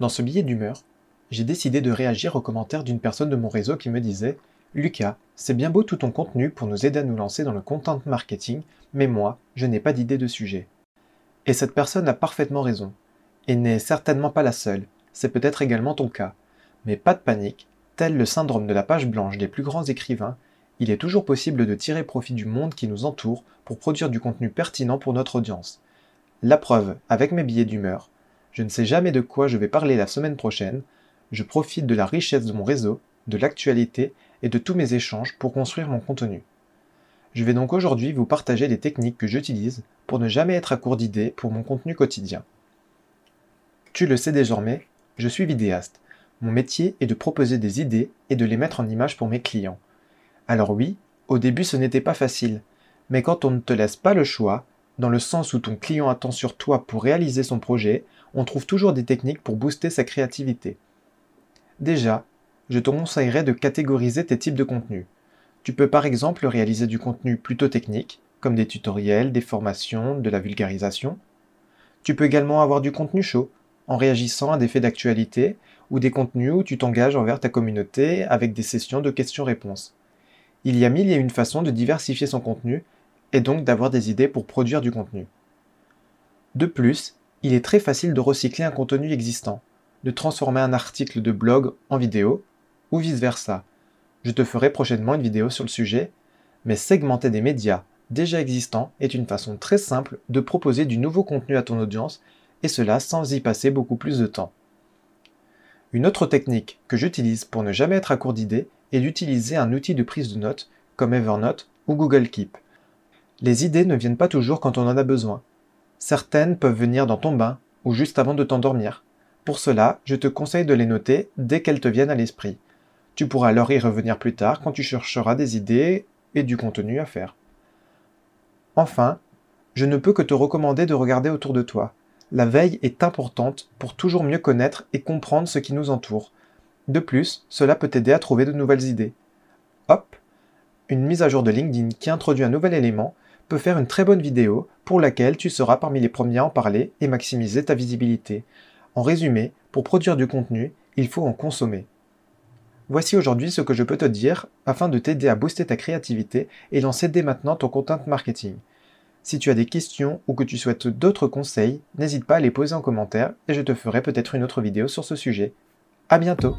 Dans ce billet d'humeur, j'ai décidé de réagir aux commentaires d'une personne de mon réseau qui me disait Lucas, c'est bien beau tout ton contenu pour nous aider à nous lancer dans le content marketing, mais moi, je n'ai pas d'idée de sujet. Et cette personne a parfaitement raison. Et n'est certainement pas la seule, c'est peut-être également ton cas. Mais pas de panique, tel le syndrome de la page blanche des plus grands écrivains, il est toujours possible de tirer profit du monde qui nous entoure pour produire du contenu pertinent pour notre audience. La preuve, avec mes billets d'humeur, je ne sais jamais de quoi je vais parler la semaine prochaine, je profite de la richesse de mon réseau, de l'actualité et de tous mes échanges pour construire mon contenu. Je vais donc aujourd'hui vous partager les techniques que j'utilise pour ne jamais être à court d'idées pour mon contenu quotidien. Tu le sais désormais, je suis vidéaste. Mon métier est de proposer des idées et de les mettre en image pour mes clients. Alors oui, au début ce n'était pas facile, mais quand on ne te laisse pas le choix, dans le sens où ton client attend sur toi pour réaliser son projet, on trouve toujours des techniques pour booster sa créativité. Déjà, je te conseillerais de catégoriser tes types de contenus. Tu peux par exemple réaliser du contenu plutôt technique, comme des tutoriels, des formations, de la vulgarisation. Tu peux également avoir du contenu chaud, en réagissant à des faits d'actualité, ou des contenus où tu t'engages envers ta communauté avec des sessions de questions-réponses. Il y a mille et une façons de diversifier son contenu, et donc d'avoir des idées pour produire du contenu. De plus, il est très facile de recycler un contenu existant, de transformer un article de blog en vidéo, ou vice-versa. Je te ferai prochainement une vidéo sur le sujet, mais segmenter des médias déjà existants est une façon très simple de proposer du nouveau contenu à ton audience, et cela sans y passer beaucoup plus de temps. Une autre technique que j'utilise pour ne jamais être à court d'idées est d'utiliser un outil de prise de notes comme Evernote ou Google Keep. Les idées ne viennent pas toujours quand on en a besoin. Certaines peuvent venir dans ton bain ou juste avant de t'endormir. Pour cela, je te conseille de les noter dès qu'elles te viennent à l'esprit. Tu pourras alors y revenir plus tard quand tu chercheras des idées et du contenu à faire. Enfin, je ne peux que te recommander de regarder autour de toi. La veille est importante pour toujours mieux connaître et comprendre ce qui nous entoure. De plus, cela peut t'aider à trouver de nouvelles idées. Hop, une mise à jour de LinkedIn qui introduit un nouvel élément peut faire une très bonne vidéo pour laquelle tu seras parmi les premiers à en parler et maximiser ta visibilité. En résumé, pour produire du contenu, il faut en consommer. Voici aujourd'hui ce que je peux te dire afin de t'aider à booster ta créativité et lancer dès maintenant ton content marketing. Si tu as des questions ou que tu souhaites d'autres conseils, n'hésite pas à les poser en commentaire et je te ferai peut-être une autre vidéo sur ce sujet. À bientôt!